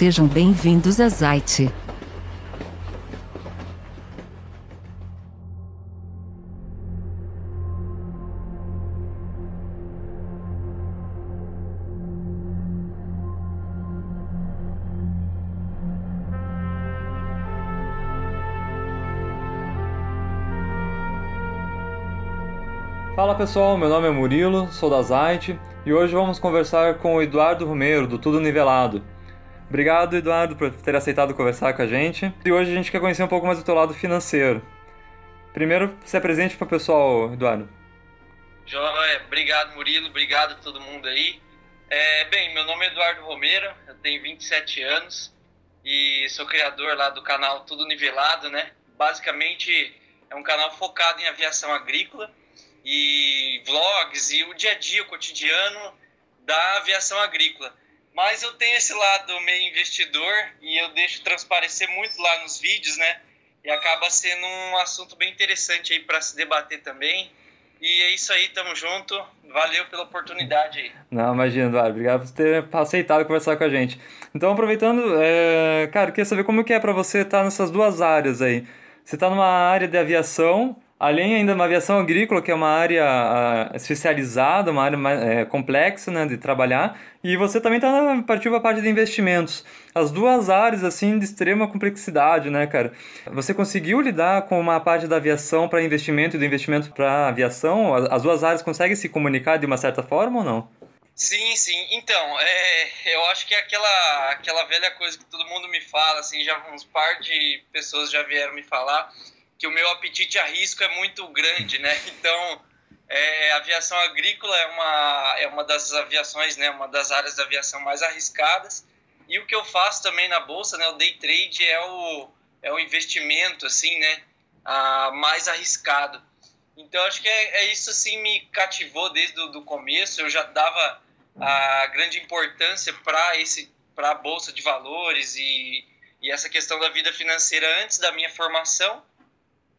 Sejam bem-vindos a Zite. Fala pessoal, meu nome é Murilo, sou da Zite e hoje vamos conversar com o Eduardo Romero do Tudo Nivelado. Obrigado, Eduardo, por ter aceitado conversar com a gente. E hoje a gente quer conhecer um pouco mais do teu lado financeiro. Primeiro, se apresente para o pessoal, Eduardo. Joia, obrigado Murilo, obrigado a todo mundo aí. É, bem, meu nome é Eduardo Romero, eu tenho 27 anos e sou criador lá do canal Tudo Nivelado, né? Basicamente é um canal focado em aviação agrícola e vlogs e o dia a dia, o cotidiano da aviação agrícola. Mas eu tenho esse lado meio investidor e eu deixo transparecer muito lá nos vídeos, né? E acaba sendo um assunto bem interessante aí para se debater também. E é isso aí, tamo junto. Valeu pela oportunidade aí. Não, imagina, Eduardo. Obrigado por ter aceitado conversar com a gente. Então, aproveitando, é... cara, queria saber como que é para você estar nessas duas áreas aí. Você está numa área de aviação, Além ainda da aviação agrícola, que é uma área uh, especializada, uma área é, complexa né, de trabalhar, e você também está partiu para a parte de investimentos. As duas áreas, assim, de extrema complexidade, né, cara? Você conseguiu lidar com uma parte da aviação para investimento e do investimento para aviação? As duas áreas conseguem se comunicar de uma certa forma ou não? Sim, sim. Então, é, eu acho que é aquela, aquela velha coisa que todo mundo me fala, assim, já uns par de pessoas já vieram me falar, que o meu apetite a risco é muito grande, né? Então, é, a aviação agrícola é uma, é uma das aviações, né? Uma das áreas da aviação mais arriscadas. E o que eu faço também na bolsa, né? O day trade é o, é o investimento, assim, né? A, mais arriscado. Então, acho que é, é isso, assim, me cativou desde o começo. Eu já dava a grande importância para esse para a bolsa de valores e, e essa questão da vida financeira antes da minha formação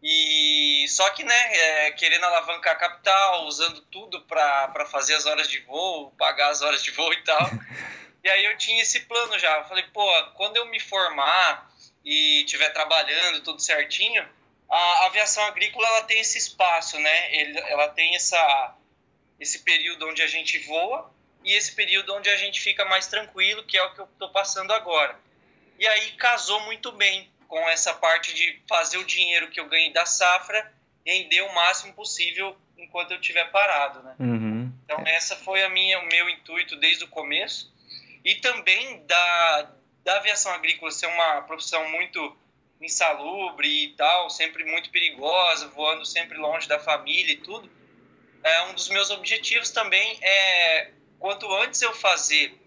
e só que, né, é, querendo alavancar capital, usando tudo para fazer as horas de voo, pagar as horas de voo e tal. e aí eu tinha esse plano já. Eu falei, pô, quando eu me formar e estiver trabalhando tudo certinho, a aviação agrícola ela tem esse espaço, né? Ele, ela tem essa esse período onde a gente voa e esse período onde a gente fica mais tranquilo, que é o que eu estou passando agora. E aí casou muito bem com essa parte de fazer o dinheiro que eu ganhei da safra render o máximo possível enquanto eu estiver parado, né? Uhum. Então essa foi a minha, o meu intuito desde o começo e também da, da aviação agrícola ser uma profissão muito insalubre e tal, sempre muito perigosa, voando sempre longe da família e tudo. É, um dos meus objetivos também é quanto antes eu fazer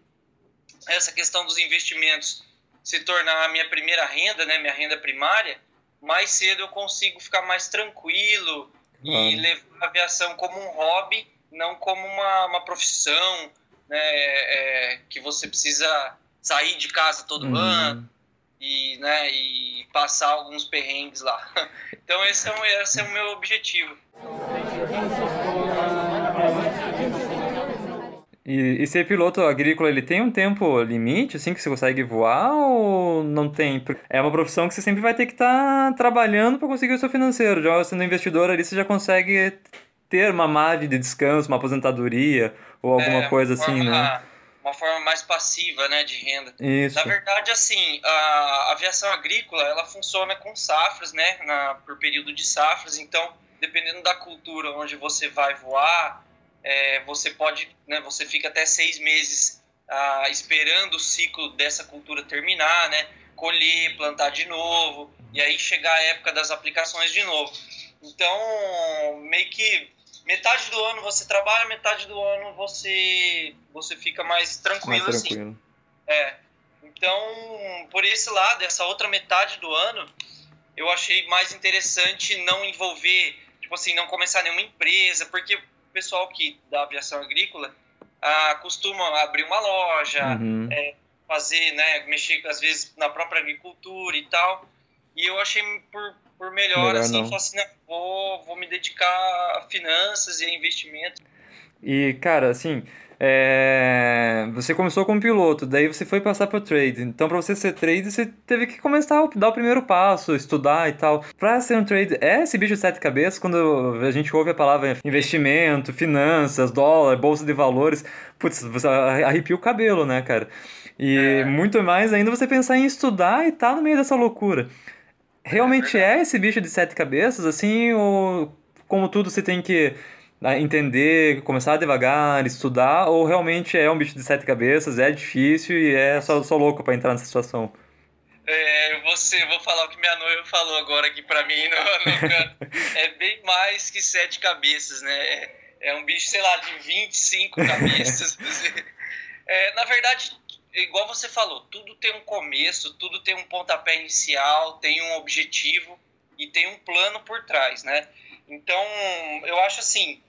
essa questão dos investimentos se tornar a minha primeira renda, né, minha renda primária, mais cedo eu consigo ficar mais tranquilo e levar a aviação como um hobby, não como uma, uma profissão, né, é, que você precisa sair de casa todo uhum. ano e, né, e passar alguns perrengues lá. Então esse é, um, esse é o meu objetivo. E, e ser piloto agrícola, ele tem um tempo limite, assim, que você consegue voar ou não tem? É uma profissão que você sempre vai ter que estar tá trabalhando para conseguir o seu financeiro. Já sendo investidor ali, você já consegue ter uma margem de descanso, uma aposentadoria ou alguma é, coisa assim, forma, né? Uma forma mais passiva, né, de renda. Isso. Na verdade, assim, a aviação agrícola, ela funciona com safras, né, na, por período de safras. Então, dependendo da cultura onde você vai voar, é, você pode, né, você fica até seis meses ah, esperando o ciclo dessa cultura terminar, né, colher, plantar de novo, e aí chegar a época das aplicações de novo. Então, meio que metade do ano você trabalha, metade do ano você você fica mais tranquilo, mais assim. tranquilo. assim. É. Então, por esse lado, essa outra metade do ano, eu achei mais interessante não envolver, tipo assim, não começar nenhuma empresa, porque pessoal que da aviação agrícola ah, costuma abrir uma loja, uhum. é, fazer, né, mexer às vezes na própria agricultura e tal. E eu achei por, por melhor, melhor assim, assim vou, vou me dedicar a finanças e a investimento. E, cara, assim, é... você começou como piloto, daí você foi passar para trade. Então, para você ser trade, você teve que começar a dar o primeiro passo, estudar e tal. Para ser um trade, é esse bicho de sete cabeças quando a gente ouve a palavra investimento, finanças, dólar, bolsa de valores. Putz, você arrepia o cabelo, né, cara? E é. muito mais ainda você pensar em estudar e tá no meio dessa loucura. Realmente é, é esse bicho de sete cabeças, assim, ou como tudo você tem que entender, começar devagar, estudar, ou realmente é um bicho de sete cabeças, é difícil e é só, só louco para entrar nessa situação? É, você, vou falar o que minha noiva falou agora aqui para mim no, no canto. é bem mais que sete cabeças, né? É, é um bicho, sei lá, de 25 cabeças. é, na verdade, igual você falou, tudo tem um começo, tudo tem um pontapé inicial, tem um objetivo e tem um plano por trás, né? Então, eu acho assim,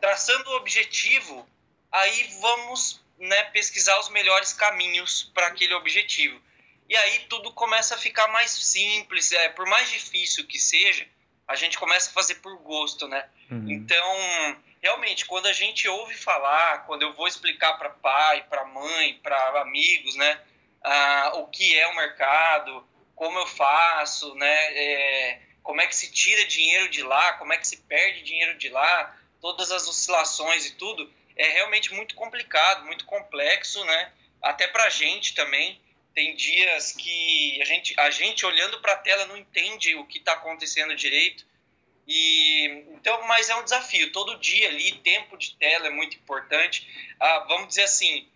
traçando o objetivo, aí vamos né, pesquisar os melhores caminhos para aquele objetivo. E aí tudo começa a ficar mais simples, é, por mais difícil que seja, a gente começa a fazer por gosto, né? Uhum. Então, realmente, quando a gente ouve falar, quando eu vou explicar para pai, para mãe, para amigos, né, ah, o que é o mercado, como eu faço, né, é, como é que se tira dinheiro de lá, como é que se perde dinheiro de lá, todas as oscilações e tudo, é realmente muito complicado, muito complexo, né? Até para a gente também. Tem dias que a gente, a gente olhando para a tela não entende o que está acontecendo direito. E então, mas é um desafio. Todo dia ali, tempo de tela é muito importante. Ah, vamos dizer assim,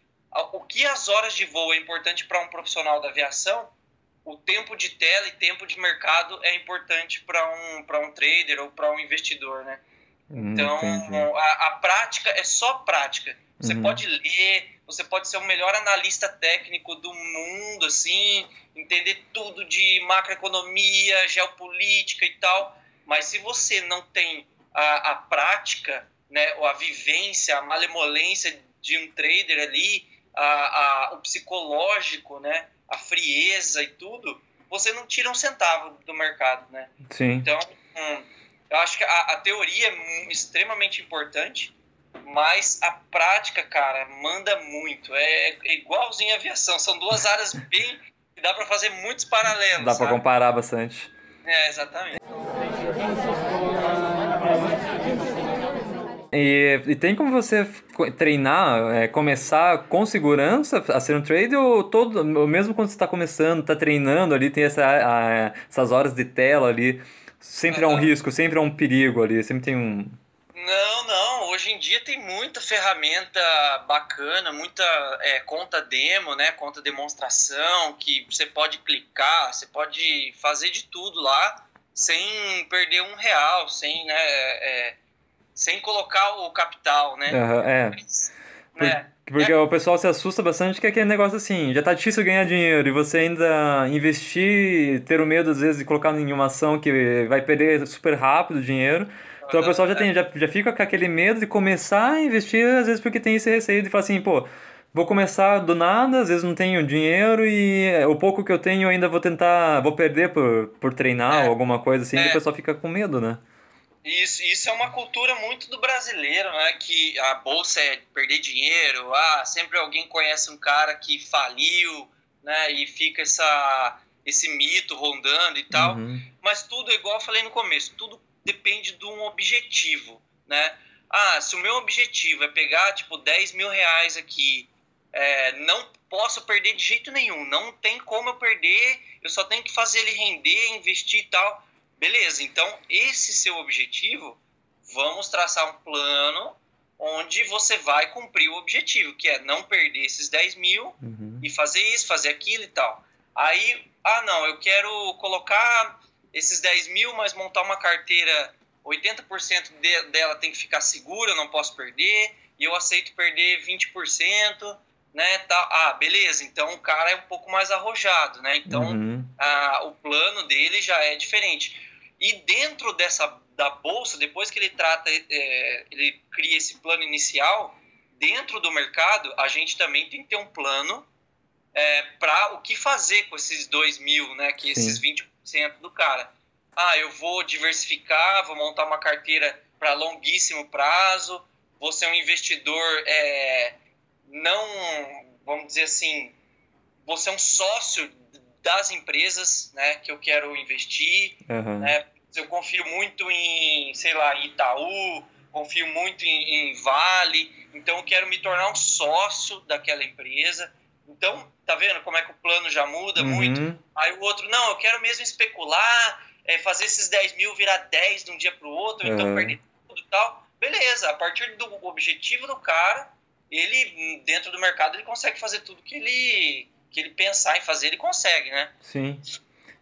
o que as horas de voo é importante para um profissional da aviação, o tempo de tela e tempo de mercado é importante para um, um trader ou para um investidor, né? Hum, então, a, a, prática é só prática. Você uhum. pode ler, você pode ser o melhor analista técnico do mundo, assim, entender tudo de macroeconomia, geopolítica e tal, mas se você não tem a, a prática, né, ou a vivência, a malemolência de um trader ali, a, a, o psicológico, né, a frieza e tudo, você não tira um centavo do mercado, né? Sim. Então, hum, eu acho que a, a teoria é extremamente importante, mas a prática, cara, manda muito. É, é igualzinho a aviação. São duas áreas bem. que dá para fazer muitos paralelos. Dá para comparar bastante. É, exatamente. E, e, tem como você treinar, é, começar com segurança a ser um trader ou todo, mesmo quando você está começando, está treinando ali, tem essa, a, essas horas de tela ali, sempre uhum. é um risco, sempre é um perigo ali, sempre tem um... Não, não, hoje em dia tem muita ferramenta bacana, muita é, conta demo, né, conta demonstração, que você pode clicar, você pode fazer de tudo lá, sem perder um real, sem, né, é, sem colocar o capital, né? Uhum, é. né? Porque é. o pessoal se assusta bastante que é aquele negócio assim, já tá difícil ganhar dinheiro e você ainda investir, ter o medo às vezes de colocar em uma ação que vai perder super rápido o dinheiro. Então o pessoal já, tem, já, já fica com aquele medo de começar a investir, às vezes porque tem esse receio de falar assim, pô, vou começar do nada, às vezes não tenho dinheiro e o pouco que eu tenho ainda vou tentar, vou perder por, por treinar é. ou alguma coisa assim, é. e o pessoal fica com medo, né? Isso, isso é uma cultura muito do brasileiro, né? Que a bolsa é perder dinheiro, ah, sempre alguém conhece um cara que faliu, né? E fica essa, esse mito rondando e tal. Uhum. Mas tudo, igual eu falei no começo, tudo depende de um objetivo, né? Ah, se o meu objetivo é pegar, tipo, 10 mil reais aqui, é, não posso perder de jeito nenhum, não tem como eu perder, eu só tenho que fazer ele render, investir e tal Beleza, então esse seu objetivo, vamos traçar um plano onde você vai cumprir o objetivo, que é não perder esses 10 mil uhum. e fazer isso, fazer aquilo e tal. Aí, ah não, eu quero colocar esses 10 mil, mas montar uma carteira, 80% de, dela tem que ficar segura, eu não posso perder, e eu aceito perder 20%, né, tá, ah, beleza, então o cara é um pouco mais arrojado, né, então uhum. ah, o plano dele já é diferente. E dentro dessa da bolsa, depois que ele trata, é, ele cria esse plano inicial, dentro do mercado, a gente também tem que ter um plano é, para o que fazer com esses 2 mil, né? Que esses Sim. 20% do cara. Ah, eu vou diversificar, vou montar uma carteira para longuíssimo prazo, você é um investidor é, não, vamos dizer assim, você é um sócio das empresas né, que eu quero investir. Uhum. Né? Eu confio muito em, sei lá, Itaú, confio muito em, em Vale, então eu quero me tornar um sócio daquela empresa. Então, tá vendo como é que o plano já muda uhum. muito? Aí o outro, não, eu quero mesmo especular, é, fazer esses 10 mil virar 10 de um dia para o outro, uhum. então perder tudo e tal. Beleza, a partir do objetivo do cara, ele, dentro do mercado, ele consegue fazer tudo que ele, que ele pensar em fazer, ele consegue, né? Sim.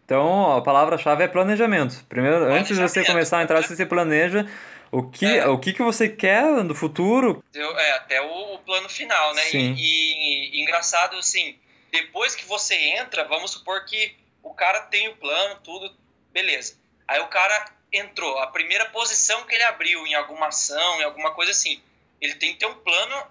Então, a palavra-chave é planejamento. Primeiro, planejamento. antes de você começar a entrar, você planeja o que, é. o que, que você quer no futuro. É, até o, o plano final, né? Sim. E, e, e, engraçado, assim, depois que você entra, vamos supor que o cara tem o plano, tudo, beleza. Aí o cara entrou, a primeira posição que ele abriu em alguma ação, em alguma coisa assim, ele tem que ter um plano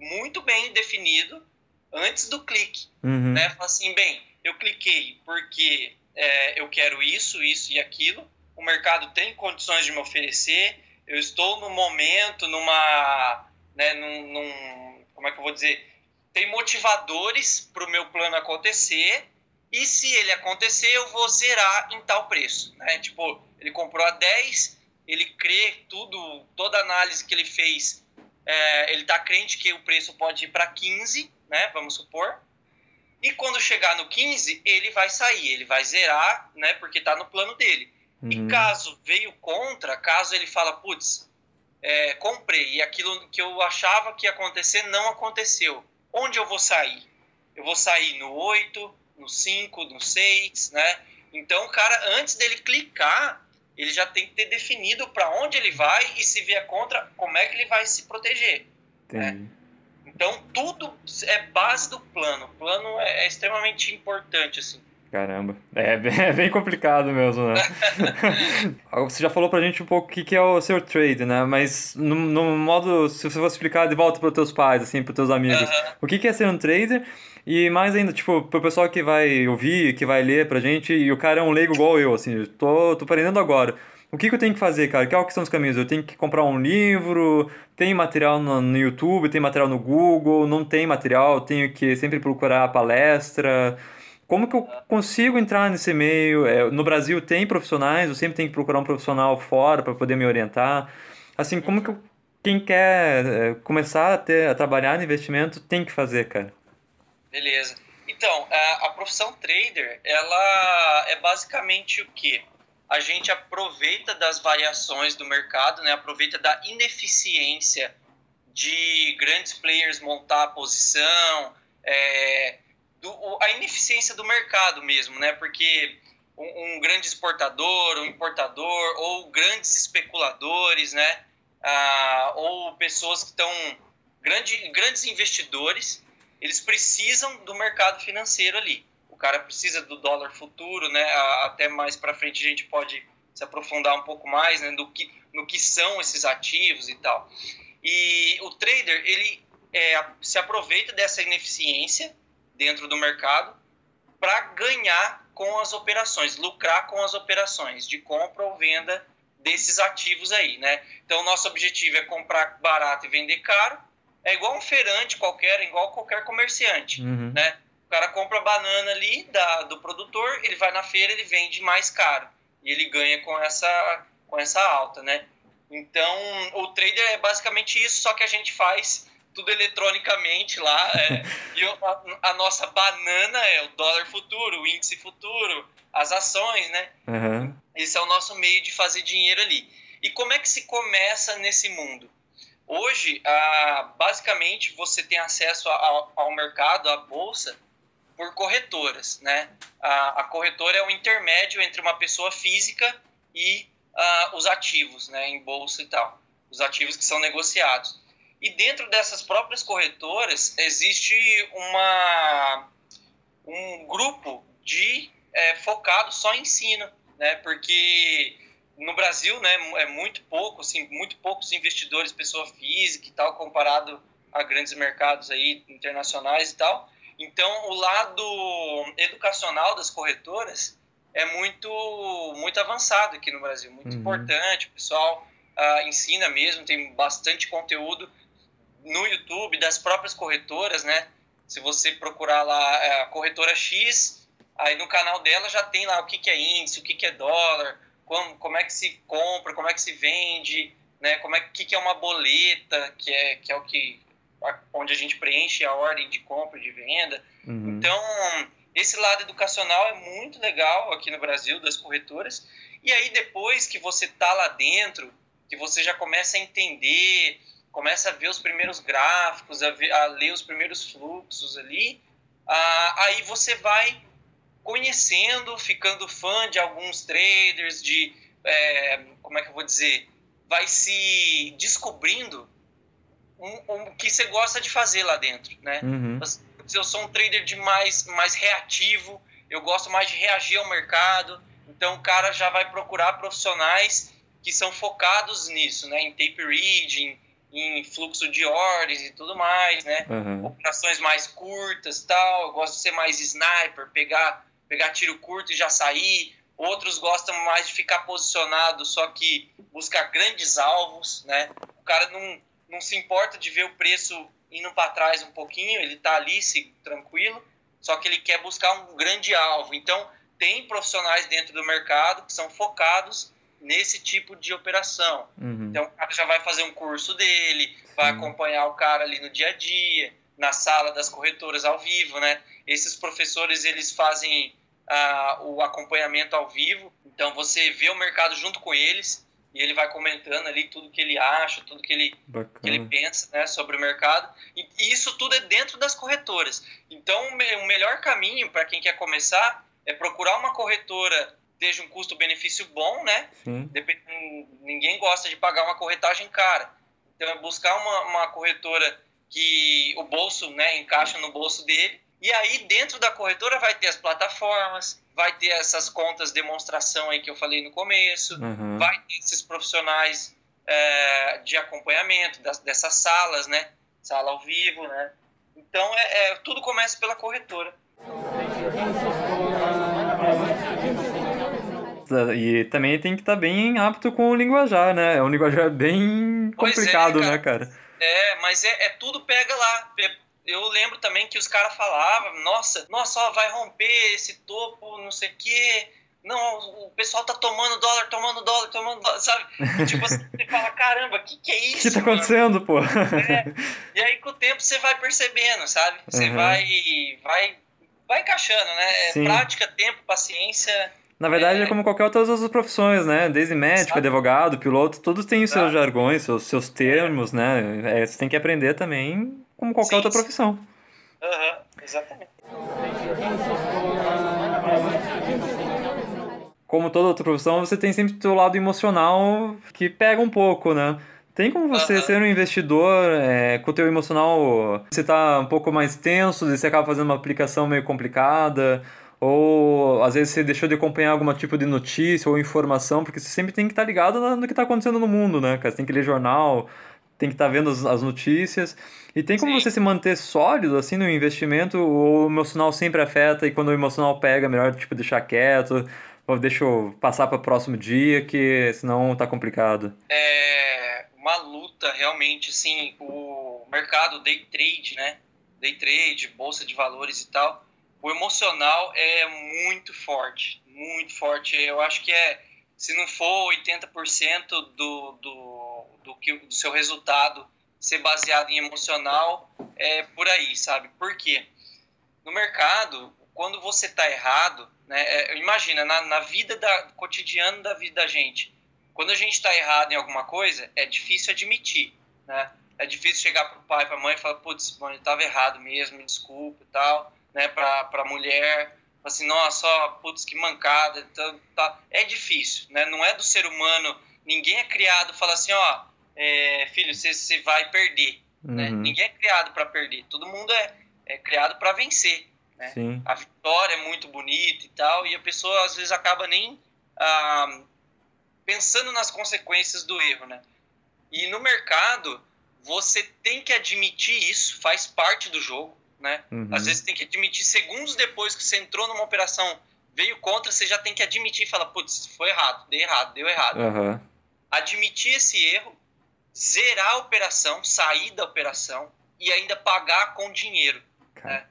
muito bem definido antes do clique, uhum. né? Fala assim, bem, eu cliquei porque é, eu quero isso, isso e aquilo, o mercado tem condições de me oferecer, eu estou no momento, numa, né, num, num como é que eu vou dizer, tem motivadores para o meu plano acontecer e se ele acontecer, eu vou zerar em tal preço. Né? Tipo, ele comprou a 10, ele crê tudo, toda análise que ele fez, é, ele está crente que o preço pode ir para 15, né? vamos supor. E quando chegar no 15, ele vai sair, ele vai zerar, né? porque está no plano dele. Uhum. E caso veio contra, caso ele fala, putz, é, comprei e aquilo que eu achava que ia acontecer não aconteceu, onde eu vou sair? Eu vou sair no 8, no 5, no 6, né? Então, o cara, antes dele clicar, ele já tem que ter definido para onde ele vai e se vier contra, como é que ele vai se proteger. Né? Então, tudo é base do plano. O plano é, é extremamente importante, assim. Caramba, é, é bem complicado mesmo, né? você já falou pra gente um pouco o que, que é o seu trade, né? Mas no, no modo, se você fosse explicar de volta para os teus pais, assim, para teus amigos, o que, que é ser um trader e mais ainda, tipo, pro pessoal que vai ouvir, que vai ler pra gente, e o cara é um leigo igual eu, assim, tô, tô aprendendo agora. O que, que eu tenho que fazer, cara? Quais são os caminhos? Eu tenho que comprar um livro, tem material no, no YouTube, tem material no Google, não tem material, tenho que sempre procurar palestra. Como que eu consigo entrar nesse meio? É, no Brasil tem profissionais, eu sempre tenho que procurar um profissional fora para poder me orientar. Assim, como que eu, quem quer é, começar a, ter, a trabalhar no investimento tem que fazer, cara? Beleza. Então, a, a profissão trader, ela é basicamente o quê? A gente aproveita das variações do mercado, né? aproveita da ineficiência de grandes players montar a posição, é, do, a ineficiência do mercado mesmo, né? Porque um, um grande exportador, um importador, ou grandes especuladores, né? Ah, ou pessoas que estão grande, grandes investidores eles precisam do mercado financeiro ali. O cara precisa do dólar futuro, né? Até mais para frente a gente pode se aprofundar um pouco mais, né? Do que, no que são esses ativos e tal. E o trader ele é, se aproveita dessa ineficiência dentro do mercado para ganhar com as operações, lucrar com as operações de compra ou venda desses ativos aí, né? Então, o nosso objetivo é comprar barato e vender caro é igual um feirante qualquer, igual qualquer comerciante, uhum. né? O cara compra banana ali da, do produtor, ele vai na feira, ele vende mais caro e ele ganha com essa com essa alta, né? Então, o trader é basicamente isso, só que a gente faz tudo eletronicamente lá. É, e a, a, nossa banana é o dólar futuro, o índice futuro, as ações, né? Uhum. Esse é o nosso meio de fazer dinheiro ali. E como é que se começa nesse mundo? Hoje, ah, basicamente, você tem acesso ao, ao mercado, à bolsa, por corretoras, né? A, a, corretora é o intermédio entre uma pessoa física e uh, os ativos, né, em bolsa e tal, os ativos que são negociados. E dentro dessas próprias corretoras existe uma um grupo de é, focado só em ensino, né? Porque no Brasil, né, é muito pouco, assim, muito poucos investidores, pessoa física e tal, comparado a grandes mercados aí internacionais e tal. Então, o lado educacional das corretoras é muito muito avançado aqui no Brasil, muito uhum. importante. O pessoal uh, ensina mesmo, tem bastante conteúdo no YouTube das próprias corretoras, né? Se você procurar lá é, a corretora X, aí no canal dela já tem lá o que, que é índice, o que, que é dólar, como, como é que se compra, como é que se vende, né? Como é que, que é uma boleta, que é, que é o que onde a gente preenche a ordem de compra e de venda. Uhum. Então, esse lado educacional é muito legal aqui no Brasil das corretoras. E aí depois que você tá lá dentro, que você já começa a entender, começa a ver os primeiros gráficos, a, ver, a ler os primeiros fluxos ali, ah, aí você vai conhecendo, ficando fã de alguns traders, de é, como é que eu vou dizer, vai se descobrindo o que você gosta de fazer lá dentro, né? Uhum. Eu sou um trader de mais, mais reativo, eu gosto mais de reagir ao mercado, então o cara já vai procurar profissionais que são focados nisso, né? Em tape reading, em fluxo de ordens e tudo mais, né? Uhum. Operações mais curtas tal. Eu gosto de ser mais sniper, pegar, pegar tiro curto e já sair. Outros gostam mais de ficar posicionado, só que buscar grandes alvos, né? O cara não, não se importa de ver o preço indo para trás um pouquinho, ele está ali se, tranquilo, só que ele quer buscar um grande alvo. Então, tem profissionais dentro do mercado que são focados nesse tipo de operação. Uhum. Então, o cara já vai fazer um curso dele, vai acompanhar o cara ali no dia a dia, na sala das corretoras ao vivo, né? Esses professores, eles fazem uh, o acompanhamento ao vivo, então você vê o mercado junto com eles, e ele vai comentando ali tudo que ele acha, tudo que ele, que ele pensa né, sobre o mercado. E, isso tudo é dentro das corretoras. Então, o melhor caminho para quem quer começar é procurar uma corretora esteja um custo-benefício bom, né? Ninguém gosta de pagar uma corretagem cara. Então, é buscar uma, uma corretora que o bolso né, encaixa no bolso dele. E aí, dentro da corretora, vai ter as plataformas, vai ter essas contas demonstração aí que eu falei no começo, uhum. vai ter esses profissionais é, de acompanhamento das, dessas salas, né? Sala ao vivo, né? Então, é, é tudo começa pela corretora. E também tem que estar tá bem apto com o linguajar, né? É um linguajar bem é, complicado, é, cara. né, cara? É, mas é, é tudo pega lá eu lembro também que os caras falavam, nossa, nossa, ó, vai romper esse topo, não sei o quê. Não, o pessoal tá tomando dólar, tomando dólar, tomando dólar, sabe? E, tipo assim, você fala, caramba, o que, que é isso? O que tá acontecendo, pô? É. E aí com o tempo você vai percebendo, sabe? Você uhum. vai, vai, vai encaixando, né? É prática, tempo, paciência. Na verdade, é, é como qualquer outras outras profissões, né? Desde médico, Sabe? advogado, piloto, todos têm os seus jargões, seus, seus termos, né? É, você tem que aprender também como qualquer sim, outra profissão. Aham, uhum, exatamente. Como toda outra profissão, você tem sempre o seu lado emocional que pega um pouco, né? Tem como você uhum. ser um investidor é, com o teu emocional, você tá um pouco mais tenso, e você acaba fazendo uma aplicação meio complicada, ou às vezes você deixou de acompanhar algum tipo de notícia ou informação, porque você sempre tem que estar tá ligado no que está acontecendo no mundo, né, cara? Você tem que ler jornal, tem que estar tá vendo as, as, notícias. E tem como Sim. você se manter sólido, assim, no investimento, ou o emocional sempre afeta e quando o emocional pega, melhor, tipo, deixar quieto, ou deixa eu passar para o próximo dia, que senão tá complicado. É uma luta, realmente, assim, o mercado day trade, né? Day trade, bolsa de valores e tal, o emocional é muito forte, muito forte. Eu acho que é, se não for 80% do, do, do, que, do seu resultado ser baseado em emocional, é por aí, sabe? Por quê? No mercado, quando você está errado, né, é, imagina, na, na vida da, cotidiano da vida da gente, quando a gente está errado em alguma coisa, é difícil admitir, né? É difícil chegar pro pai, pra mãe e falar, putz, eu estava errado mesmo, me desculpa e tal né, para a mulher, assim, nossa, putz, que mancada, então, tá. é difícil, né, não é do ser humano, ninguém é criado, fala assim, ó, é, filho, você vai perder, né? uhum. né, ninguém é criado para perder, todo mundo é, é criado para vencer, né, Sim. a vitória é muito bonita e tal, e a pessoa às vezes acaba nem ah, pensando nas consequências do erro, né, e no mercado, você tem que admitir isso, faz parte do jogo, né? Uhum. Às vezes tem que admitir segundos depois que você entrou numa operação, veio contra, você já tem que admitir e falar, putz, foi errado, deu errado, deu errado. Uhum. admitir esse erro, zerar a operação, sair da operação e ainda pagar com dinheiro. Né?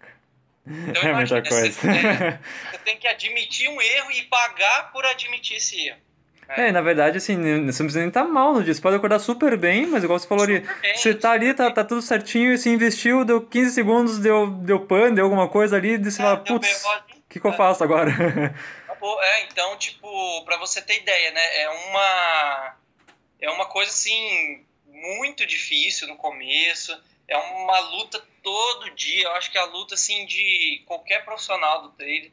Então, é muita coisa. Você, é, você tem que admitir um erro e pagar por admitir esse erro. É, na verdade, assim, você não precisa nem estar tá mal no dia. Você pode acordar super bem, mas igual você falou ali, você tá ali, tá, tá tudo certinho, se investiu, deu 15 segundos, deu, deu pan, deu alguma coisa ali, e você é, fala, putz, o que, que eu faço agora? É, então, tipo, pra você ter ideia, né, é uma, é uma coisa, assim, muito difícil no começo, é uma luta todo dia, eu acho que é a luta, assim, de qualquer profissional do trade,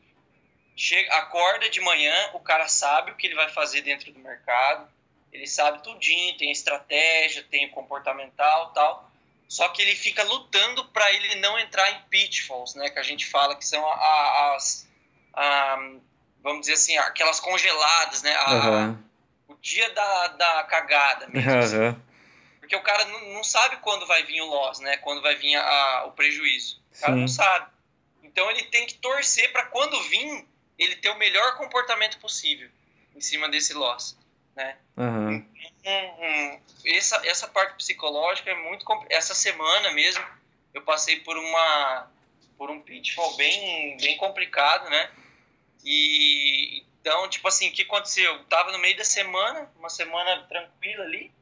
chega, acorda de manhã, o cara sabe o que ele vai fazer dentro do mercado, ele sabe tudinho, tem estratégia, tem o comportamental tal, só que ele fica lutando para ele não entrar em pitfalls, né, que a gente fala que são as, vamos dizer assim, aquelas congeladas, né, a, uhum. o dia da, da cagada mesmo, uhum. assim. porque o cara não, não, sabe quando vai vir o loss, né, quando vai vir a, a, o prejuízo, o cara Sim. não sabe. Então ele tem que torcer para quando vir ele ter o melhor comportamento possível em cima desse loss, né? Uhum. Essa, essa parte psicológica é muito essa semana mesmo eu passei por uma por um pitfall bem bem complicado, né? E então, tipo assim, o que aconteceu? Eu tava no meio da semana, uma semana tranquila ali,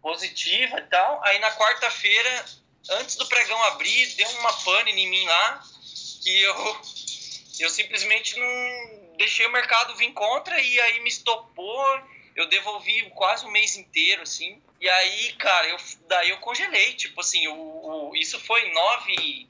positiva e tal. Aí na quarta-feira, antes do pregão abrir, deu uma pane em mim lá, que eu eu simplesmente não deixei o mercado vir contra e aí me estopou. Eu devolvi quase um mês inteiro, assim. E aí, cara, eu, daí eu congelei. Tipo assim, o, o isso foi 9,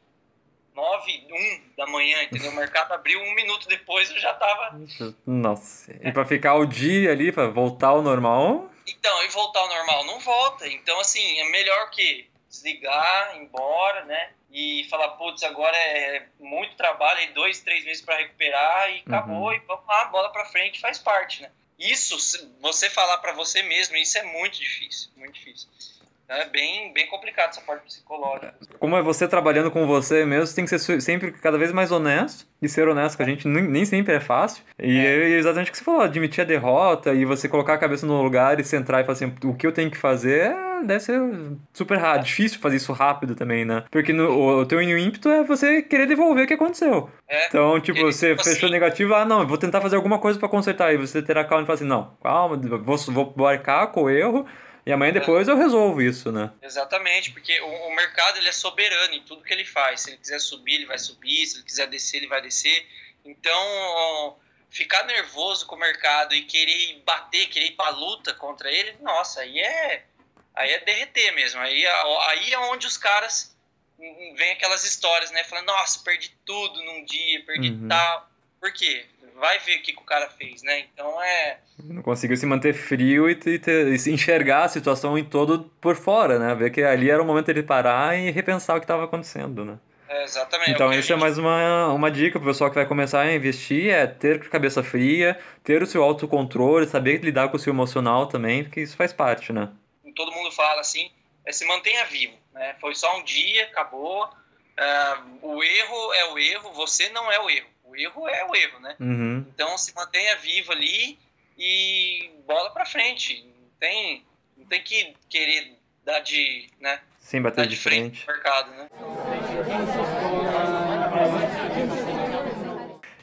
9, 1 da manhã, entendeu? O mercado abriu um minuto depois, eu já tava. Nossa. E pra ficar o dia ali, pra voltar ao normal? Então, e voltar ao normal não volta. Então, assim, é melhor que desligar, ir embora, né? E falar, putz, agora é muito trabalho, aí dois, três meses para recuperar e acabou, uhum. e vamos lá, bola para frente, faz parte, né? Isso, você falar para você mesmo, isso é muito difícil, muito difícil. É bem, bem complicado essa parte psicológica. Como é você trabalhando com você mesmo, você tem que ser sempre cada vez mais honesto. E ser honesto com a gente nem sempre é fácil. E é, é exatamente o que você falou, admitir a derrota e você colocar a cabeça no lugar e centrar e falar assim, o que eu tenho que fazer deve ser super rápido, difícil fazer isso rápido também, né? Porque no, o teu ímpeto é você querer devolver o que aconteceu. É, então, tipo, você tipo fechou assim, negativo, ah, não, vou tentar fazer alguma coisa para consertar. E você terá calma e falar assim, não, calma, vou, vou marcar com o erro e amanhã depois eu resolvo isso, né? Exatamente, porque o, o, mercado ele é soberano em tudo que ele faz. Se ele quiser subir, ele vai subir. Se ele quiser descer, ele vai descer. Então, ficar nervoso com o mercado e querer bater, querer ir pra luta contra ele, nossa, aí é, aí é derreter mesmo. Aí, aí é onde os caras vem aquelas histórias, né? Falando, nossa, perdi tudo num dia, perdi uhum. tal. Por quê? Vai ver o que, que o cara fez, né? Então é. Não conseguiu se manter frio e, ter, e enxergar a situação em todo por fora, né? Ver que ali era o momento de parar e repensar o que estava acontecendo, né? É, exatamente. Então, isso é mais uma, uma dica para o pessoal que vai começar a investir: é ter cabeça fria, ter o seu autocontrole, saber lidar com o seu emocional também, porque isso faz parte, né? Todo mundo fala assim: é, se mantenha vivo, né? Foi só um dia, acabou. Uh, o erro é o erro, você não é o erro o erro é o erro, né? Uhum. Então se mantenha vivo ali e bola para frente. Não tem, não tem que querer dar de, né? Sim, bater de, de, frente. frente mercado, né?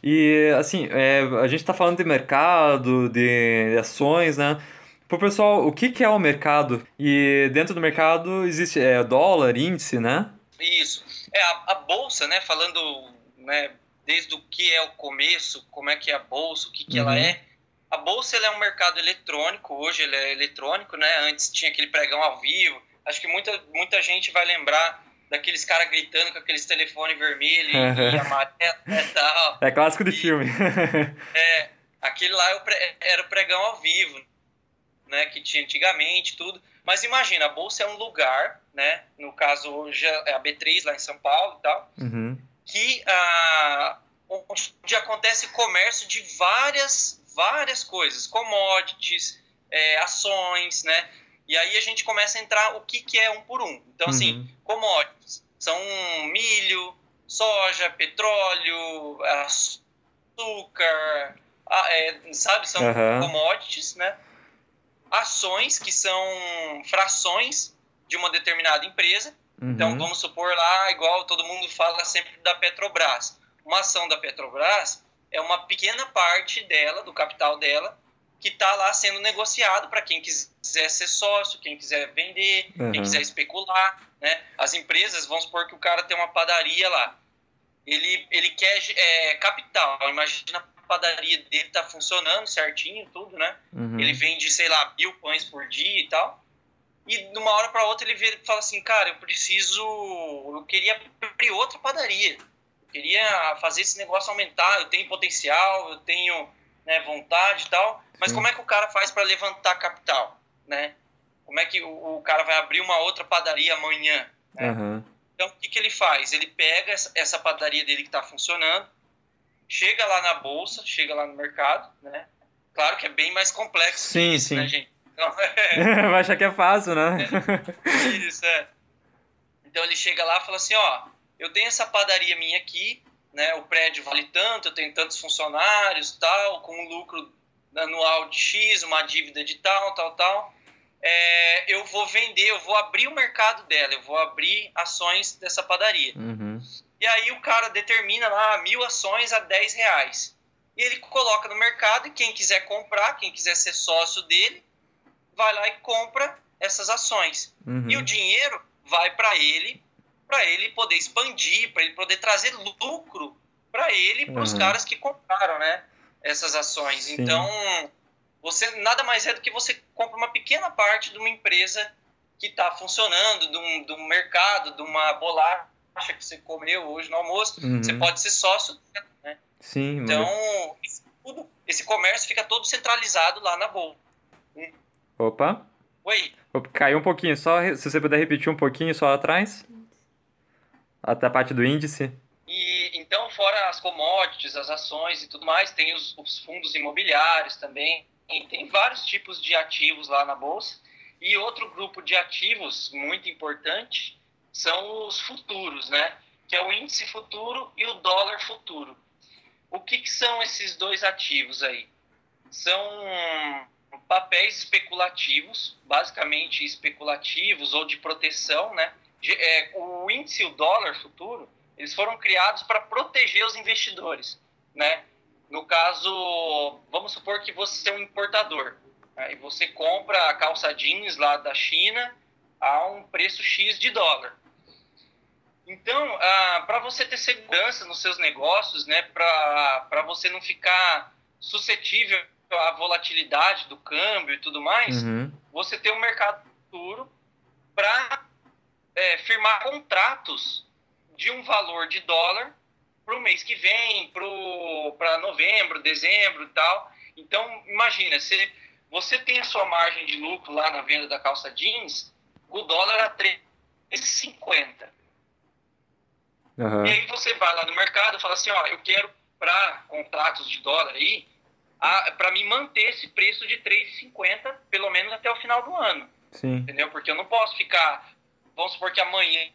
E assim, é, a gente está falando de mercado, de ações, né? Pro pessoal, o que, que é o mercado? E dentro do mercado existe é, dólar, índice, né? Isso. É, a, a bolsa, né? Falando né, desde o que é o começo, como é que é a bolsa, o que, que uhum. ela é. A bolsa é um mercado eletrônico, hoje ele é eletrônico, né? Antes tinha aquele pregão ao vivo. Acho que muita, muita gente vai lembrar daqueles caras gritando com aqueles telefones vermelhos uhum. e amarelo e tal. É clássico de e, filme. é, aquele lá é era o pregão ao vivo, né? Que tinha antigamente, tudo. Mas imagina, a bolsa é um lugar, né? No caso, hoje é a B3 lá em São Paulo e tal. Uhum que ah, onde acontece comércio de várias, várias coisas, commodities, é, ações, né? E aí a gente começa a entrar o que, que é um por um. Então, assim, uhum. assim, commodities são milho, soja, petróleo, açúcar, é, sabe? São uhum. commodities, né? ações que são frações de uma determinada empresa. Então, Uhum. Então, vamos supor lá, igual todo mundo fala sempre da Petrobras. Uma ação da Petrobras é uma pequena parte dela, do capital dela, que está lá sendo negociado para quem quiser ser sócio, quem quiser vender, Uhum. quem quiser especular. Né? As empresas, vamos supor que o cara tem uma padaria lá. Ele, ele quer é, capital. Imagina a padaria dele tá funcionando certinho, tudo, né? Uhum. Ele vende, sei lá, mil pães por dia e tal. E de uma hora para outra ele vê, fala assim, cara, eu preciso, eu queria abrir outra padaria. Eu queria fazer esse negócio aumentar, eu tenho potencial, eu tenho né, vontade e tal. Mas Sim. como é que o cara faz para levantar capital, né? Como é que o, o cara vai abrir uma outra padaria amanhã? né? Aham. Então, o que, que ele faz? Ele pega essa, padaria dele que está funcionando, chega lá na bolsa, chega lá no mercado, né? Claro que é bem mais complexo Sim, isso, sim. né, gente? Então, Vai achar que é fácil, né? isso, é. Então, ele chega lá e fala assim, ó, eu tenho essa padaria minha aqui, né? O prédio vale tanto, eu tenho tantos funcionários, tal, com um lucro anual de X, uma dívida de tal, tal, tal. É, eu vou vender, eu vou abrir o mercado dela, eu vou abrir ações dessa padaria. Uhum. E aí o cara determina lá mil ações a 10 reais. E ele coloca no mercado e quem quiser comprar, quem quiser ser sócio dele, vai lá e compra essas ações. Uhum. E o dinheiro vai para ele, para ele poder expandir, para ele poder trazer lucro para ele, para os Uhum. caras que compraram, né? Essas ações. Sim. Então, você nada mais é do que você compra uma pequena parte de uma empresa que está funcionando, de um, de um mercado, de uma bolacha que você comeu hoje no almoço. Uhum. Você pode ser sócio, né? Sim, Então, isso tudo, esse comércio fica todo centralizado lá na bolsa. Opa. Oi, Opa, Caiu um pouquinho, só se você puder repetir um pouquinho só atrás. Até a parte do índice. E então, fora as commodities, as ações e tudo mais, tem os, os fundos imobiliários também. E tem vários tipos de ativos lá na bolsa. E outro grupo de ativos muito importante são os futuros, né? Que é o índice futuro e o dólar futuro. O que, que são esses dois ativos aí? São papéis especulativos, basicamente especulativos ou de proteção, né? É, o índice o dólar futuro, eles foram criados para proteger os investidores, né? No caso, vamos supor que você é um importador, né? e você compra a calça jeans lá da China a um preço X de dólar. Então, para você ter segurança nos seus negócios, né, para você não ficar suscetível à volatilidade do câmbio e tudo mais, Uhum. você tem um mercado futuro para firmar contratos de um valor de dólar para o mês que vem, para novembro, dezembro e tal. Então, imagina, se você tem a sua margem de lucro lá na venda da calça jeans, o dólar a 3,50. Aham. E aí você vai lá no mercado e fala assim, ó, eu quero para contratos de dólar aí, para me manter esse preço de 3,50 pelo menos até o final do ano, Sim. entendeu? Porque eu não posso ficar, vamos supor que amanhã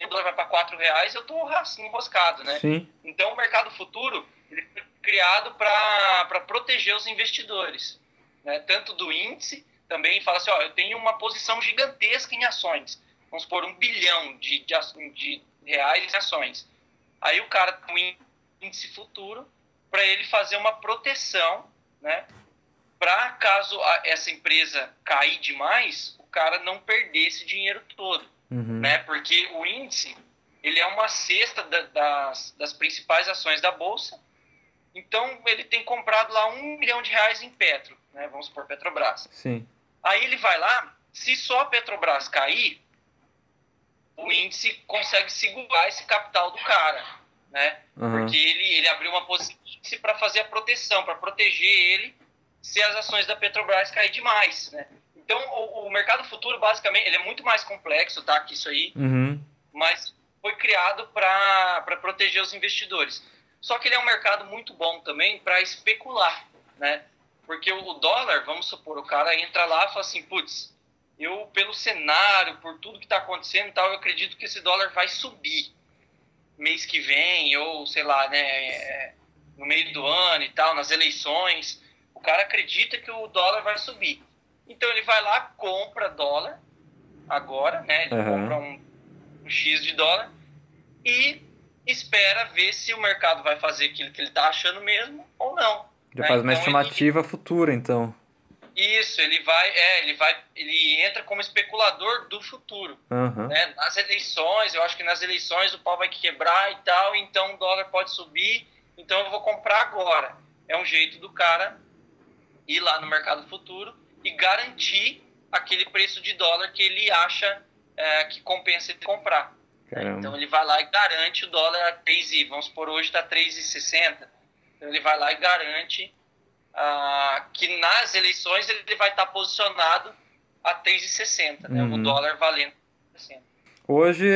o dólar vai para 4 reais, eu tô ras- enroscado, né? Sim. Então o mercado futuro ele foi criado para proteger os investidores, né? tanto do índice, também fala assim, ó, eu tenho uma posição gigantesca em ações, vamos supor um bilhão de, de, de reais em ações. Aí o cara um índice futuro para ele fazer uma proteção, né? Para caso a- essa empresa cair demais, o cara não perder esse dinheiro todo Uhum. né? Porque o índice ele é uma cesta da- das, das principais ações da bolsa. Então ele tem comprado lá um milhão de reais em Petro, né? Vamos supor Petrobras. Sim. Aí ele vai lá, se só a Petrobras cair, o índice consegue segurar esse capital do cara, né? Aham. Porque ele, ele abriu uma posição para fazer a proteção, para proteger ele se as ações da Petrobras cair demais, né? Então, o, o mercado futuro, basicamente, ele é muito mais complexo, tá? Que isso aí, Uhum. mas foi criado para proteger os investidores. Só que ele é um mercado muito bom também para especular, né? Porque o dólar, vamos supor, o cara entra lá e fala assim, putz, eu, pelo cenário, por tudo que está acontecendo e tal, eu acredito que esse dólar vai subir mês que vem, ou sei lá, né, é, no meio do ano e tal, nas eleições. O cara acredita que o dólar vai subir. Então ele vai lá, compra dólar agora, né? Ele Uhum. compra um, um X de dólar e espera ver se o mercado vai fazer aquilo que ele está achando mesmo ou não. Já né? faz uma Então, estimativa futura, então. Isso, ele vai, é, ele vai, ele entra como especulador do futuro. Aham. né? Nas eleições, eu acho que nas eleições o pau vai quebrar e tal, então o dólar pode subir, então eu vou comprar agora. É um jeito do cara ir lá no mercado futuro e garantir aquele preço de dólar que ele acha é, que compensa ele comprar. Caramba. Então ele vai lá e garante o dólar a 3, e vamos por hoje está 3,60. Então ele vai lá e garante ah, que nas eleições ele vai estar posicionado a 3,60, né? Uhum. o dólar valendo 3,60. Hoje,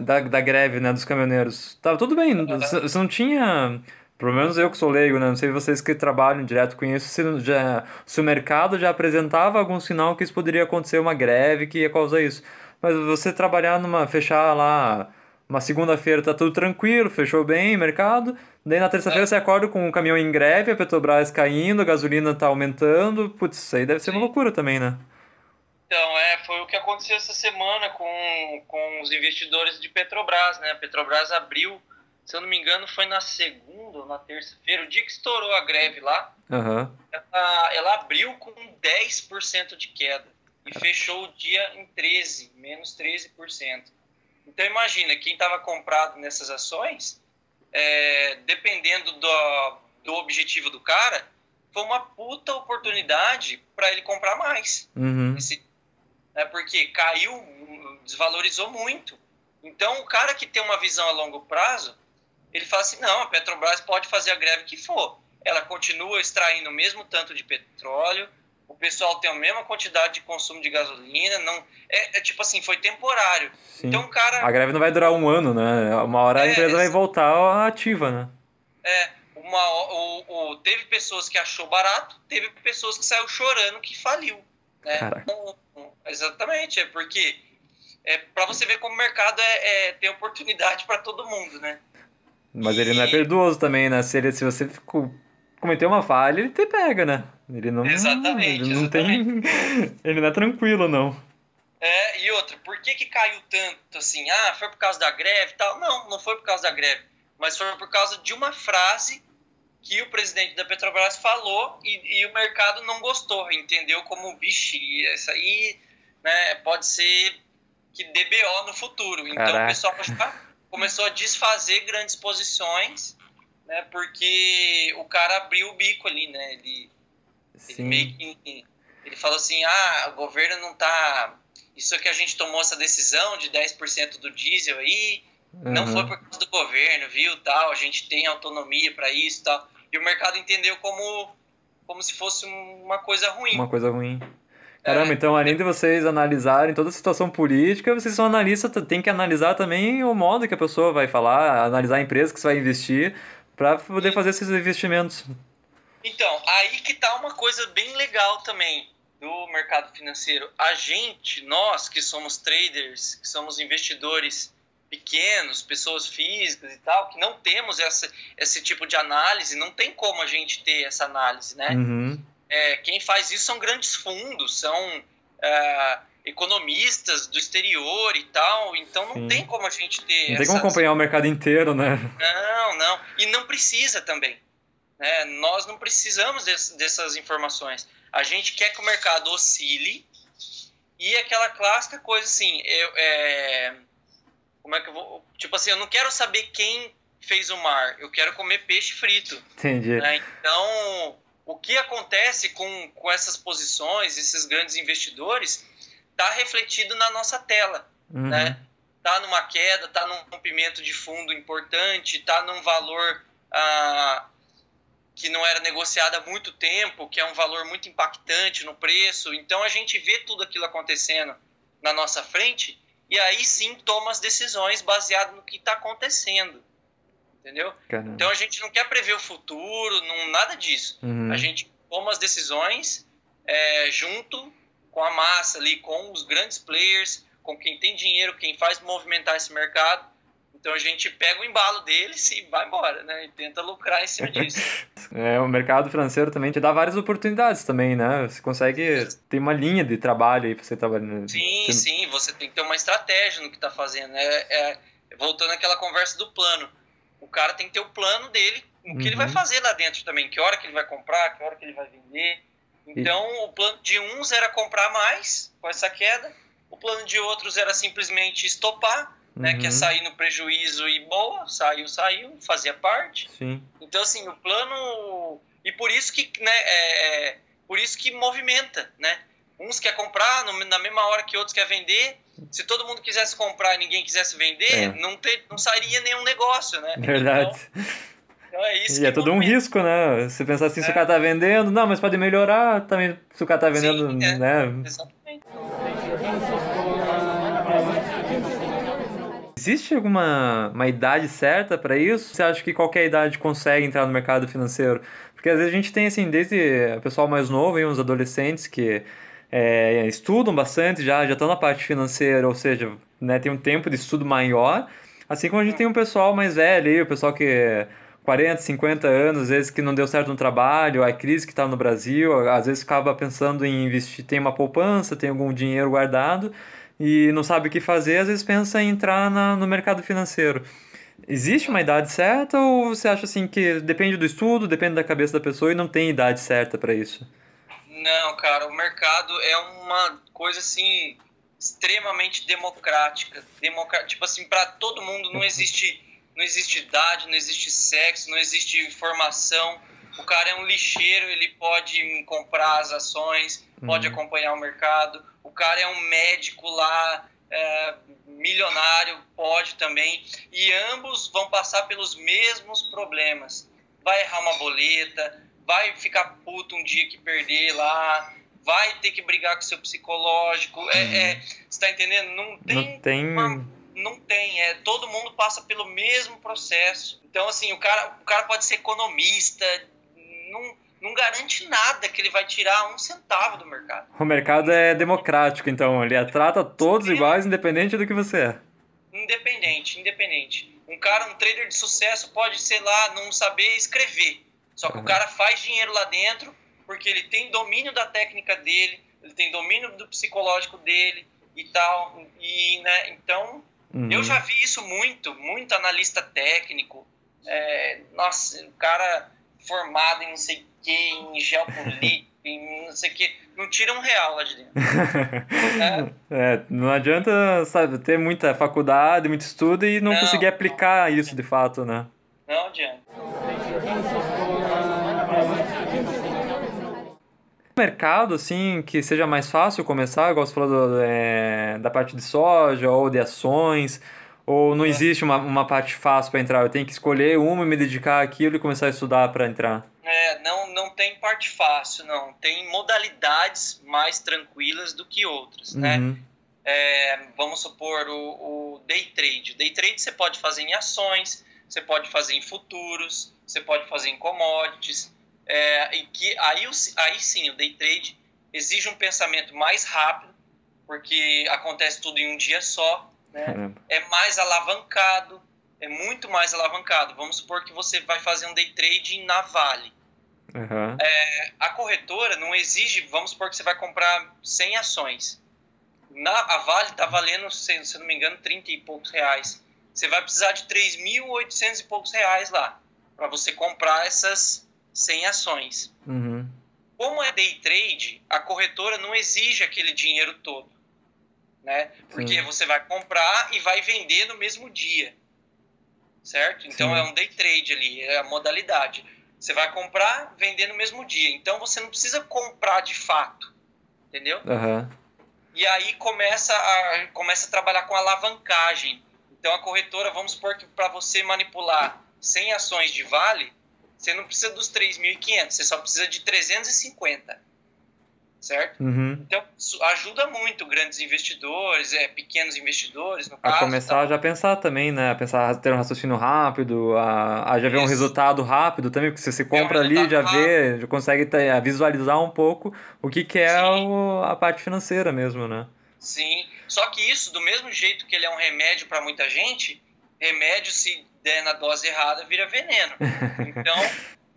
da, da greve, né, dos caminhoneiros, tava tudo bem, você não tinha, pelo menos eu que sou leigo, né, não sei vocês que trabalham direto com isso, se, já, se o mercado já apresentava algum sinal que isso poderia acontecer uma greve que ia causar isso. Mas você trabalhar numa, fechar lá, uma segunda-feira tá tudo tranquilo, fechou bem o mercado, daí na terça-feira É. você acorda com o caminhão em greve, a Petrobras caindo, a gasolina tá aumentando, putz, isso aí deve ser uma Sim. loucura também, né? Então, é, foi o que aconteceu essa semana com, com os investidores de Petrobras, né? A Petrobras abriu, se eu não me engano, foi na segunda ou na terça-feira, o dia que estourou a greve lá, Aham. ela, ela abriu com 10% de queda e fechou o dia em 13, menos 13%. Então imagina, quem estava comprado nessas ações, é, dependendo do, do objetivo do cara, foi uma puta oportunidade para ele comprar mais. Uhum. Esse, né, porque caiu, desvalorizou muito. Então, o cara que tem uma visão a longo prazo, ele fala assim: não, a Petrobras pode fazer a greve que for. Ela continua extraindo o mesmo tanto de petróleo, o pessoal tem a mesma quantidade de consumo de gasolina, não é, é tipo assim, foi temporário. Sim. Então, cara. A greve não vai durar um ano, né? Uma hora a É, empresa vai voltar ativa, né? É, uma, o, o- teve pessoas que achou barato, teve pessoas que saiu chorando que faliu. Né? Então, exatamente, é porque é para você ver como o mercado é, é- tem oportunidade para todo mundo, né? Mas ele não é E- perdoso também, né? Se, ele, se você ficou, cometeu uma falha, ele te pega, né? Ele não. Exatamente, Ele não tem. Ele não é tranquilo, não. É, e outra, por que, que caiu tanto assim? Ah, foi por causa da greve e tal? Não, não foi por causa da greve, mas foi por causa de uma frase que o presidente da Petrobras falou e, e o mercado não gostou, entendeu? Como, bicho, isso aí né, pode ser que dê BO no futuro. Então Caraca. o pessoal começou a desfazer grandes posições, né, porque o cara abriu o bico ali, né? Ele, ele Sim. meio que ele falou assim: ah, o governo não tá. Isso que a gente tomou essa decisão de 10% do diesel aí, não Aham. foi por causa do governo, viu? Tal, a gente tem autonomia para isso tal. E o mercado entendeu como, como se fosse uma coisa ruim. Uma coisa ruim. Caramba, É. então além de vocês analisarem toda a situação política, vocês são analistas, tem que analisar também o modo que a pessoa vai falar, analisar a empresa que você vai investir, para poder fazer esses investimentos. Então, aí que tá uma coisa bem legal também do mercado financeiro. A gente, nós que somos traders, que somos investidores pequenos, pessoas físicas e tal, que não temos essa, esse tipo de análise, não tem como a gente ter essa análise, né? Uhum. É, quem faz isso são grandes fundos, são é, economistas do exterior e tal, então não Sim. tem como a gente ter Não tem como acompanhar o mercado inteiro, né? não, não. E não precisa também. Né? Nós não precisamos des- dessas informações. A gente quer que o mercado oscile e aquela clássica coisa assim, eu, é, como é que eu vou... Tipo assim, eu não quero saber quem fez o mar, eu quero comer peixe frito. Entendi. né? Então, o que acontece com, com essas posições, esses grandes investidores, está refletido na nossa tela Uhum. né? Tá numa queda, tá num rompimento de fundo importante, tá num valor ah, que não era negociado há muito tempo, que é um valor muito impactante no preço. Então a gente vê tudo aquilo acontecendo na nossa frente e aí sim toma as decisões baseado no que está acontecendo, entendeu? Caramba. Então a gente não quer prever o futuro, não nada disso. Uhum. A gente toma as decisões é, junto com a massa ali, com os grandes players, com quem tem dinheiro, quem faz movimentar esse mercado. Então a gente pega o embalo deles e vai embora, né? E tenta lucrar em cima disso. É, o mercado financeiro também te dá várias oportunidades também, né? Você consegue ter uma linha de trabalho aí pra você trabalhar. Sim, você... sim, você tem que ter uma estratégia no que tá fazendo. É, é, voltando àquela conversa do plano. O cara tem que ter o plano dele, o que uhum. ele vai uhum. fazer lá dentro também, que hora que ele vai comprar, que hora que ele vai vender. Então, e... o plano de uns era comprar mais com essa queda, o plano de outros era simplesmente estopar né? Que é uhum. sair no prejuízo e boa, saiu, saiu, fazia parte. Sim. Então, assim, o plano. E por isso que, né, é, é por isso que movimenta, né? Uns quer comprar no, na mesma hora que outros quer vender. Se todo mundo quisesse comprar e ninguém quisesse vender, é. não, ter, não sairia nenhum negócio, né? Verdade. Então, então é isso e é tudo um risco, né? Você pensar assim, é. se o cara tá vendendo, não, mas pode melhorar também se o cara tá vendendo, Sim, é. né? Exatamente. Existe alguma uma idade certa para isso? Você acha que qualquer idade consegue entrar no mercado financeiro? Porque às vezes a gente tem, assim, desde o pessoal mais novo e uns adolescentes que é, estudam bastante, já já estão na parte financeira, ou seja, né, tem um tempo de estudo maior. Assim como a gente tem um pessoal mais velho, o pessoal que 40, 50 anos, às vezes que não deu certo no trabalho, a crise que está no Brasil, às vezes acaba pensando em investir, tem uma poupança, tem algum dinheiro guardado e não sabe o que fazer, às vezes pensa em entrar na, no mercado financeiro. Existe uma idade certa ou você acha assim que depende do estudo, depende da cabeça da pessoa e não tem idade certa para isso? Não, cara, o mercado é uma coisa assim extremamente democrática, democrática tipo assim para todo mundo não existe não existe idade, não existe sexo, não existe informação. O cara é um lixeiro, ele pode comprar as ações, pode uhum. acompanhar o mercado o cara é um médico lá, é, milionário, pode também, e ambos vão passar pelos mesmos problemas. Vai errar uma boleta, vai ficar puto um dia que perder lá, vai ter que brigar com seu psicológico. É, uhum. é, você está entendendo? Não tem. Não tem... Uma, não tem, é, todo mundo passa pelo mesmo processo. Então, assim, o cara, o cara pode ser economista, não, não garante nada que ele vai tirar um centavo do mercado. O mercado é democrático, então ele trata todos Sim. iguais, independente do que você é. Independente, independente. Um cara, um trader de sucesso pode, sei lá, não saber escrever. Só que uhum. o cara faz dinheiro lá dentro porque ele tem domínio da técnica dele, ele tem domínio do psicológico dele e tal. E, né, então, uhum. eu já vi isso muito, muito analista técnico. É, nossa, o cara formado em não sei que, em geopolítica, em não sei o que. Não tira um real lá de dentro. é. é. não adianta sabe, ter muita faculdade, muito estudo e não, não conseguir aplicar não, isso de fato, né? Não adianta. mercado, assim, que seja mais fácil começar, igual você falou do, é, da parte de soja ou de ações, ou não é. existe uma, uma parte fácil para entrar? Eu tenho que escolher uma e me dedicar àquilo e começar a estudar para entrar? É, não, não tem parte fácil, não. Tem modalidades mais tranquilas do que outras, né? uhum. né? É, vamos supor o, o, day trade. Day trade você pode fazer em ações, você pode fazer em futuros, você pode fazer em commodities. É, e que aí, aí sim, o day trade exige um pensamento mais rápido, porque acontece tudo em um dia só. Né? É mais alavancado, é muito mais alavancado. Vamos supor que você vai fazer um day trade na Vale. Uhum. É, a corretora não exige, vamos supor que você vai comprar 100 ações. Na, a Vale está valendo, se, se não me engano, 30 e poucos reais. Você vai precisar de 3.800 e poucos reais lá para você comprar essas 100 ações. Uhum. Como é day trade, a corretora não exige aquele dinheiro todo. Né? Porque Sim. você vai comprar e vai vender no mesmo dia. Certo? Então Sim. é um day trade ali, é a modalidade. Você vai comprar, vender no mesmo dia. Então você não precisa comprar de fato. Entendeu? Uhum. E aí começa a, começa a trabalhar com alavancagem. Então a corretora, vamos supor que para você manipular 100 ações de vale, você não precisa dos 3.500, você só precisa de 350 certo? Uhum. Então, isso ajuda muito grandes investidores, é, pequenos investidores, no caso. A começar já a pensar também, né? A pensar, ter um raciocínio rápido, a, a já ver isso. um resultado rápido também, porque se você compra um ali, já rápido. vê, já consegue ter, visualizar um pouco o que, que é o, a parte financeira mesmo, né? Sim, só que isso, do mesmo jeito que ele é um remédio para muita gente, remédio, se der na dose errada, vira veneno. Então,